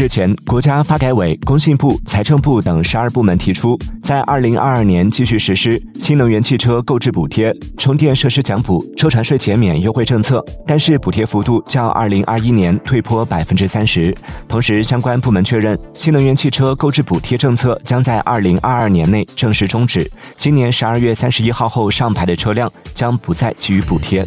日前，国家发改委、工信部、财政部等十二部门提出，在二零二二年继续实施新能源汽车购置补贴、充电设施奖补、车船税减免优惠政策，但是补贴幅度较二零二一年退坡百分之三十。同时，相关部门确认，新能源汽车购置补贴政策将在二零二二年内正式终止。今年十二月三十一号后上牌的车辆将不再给予补贴。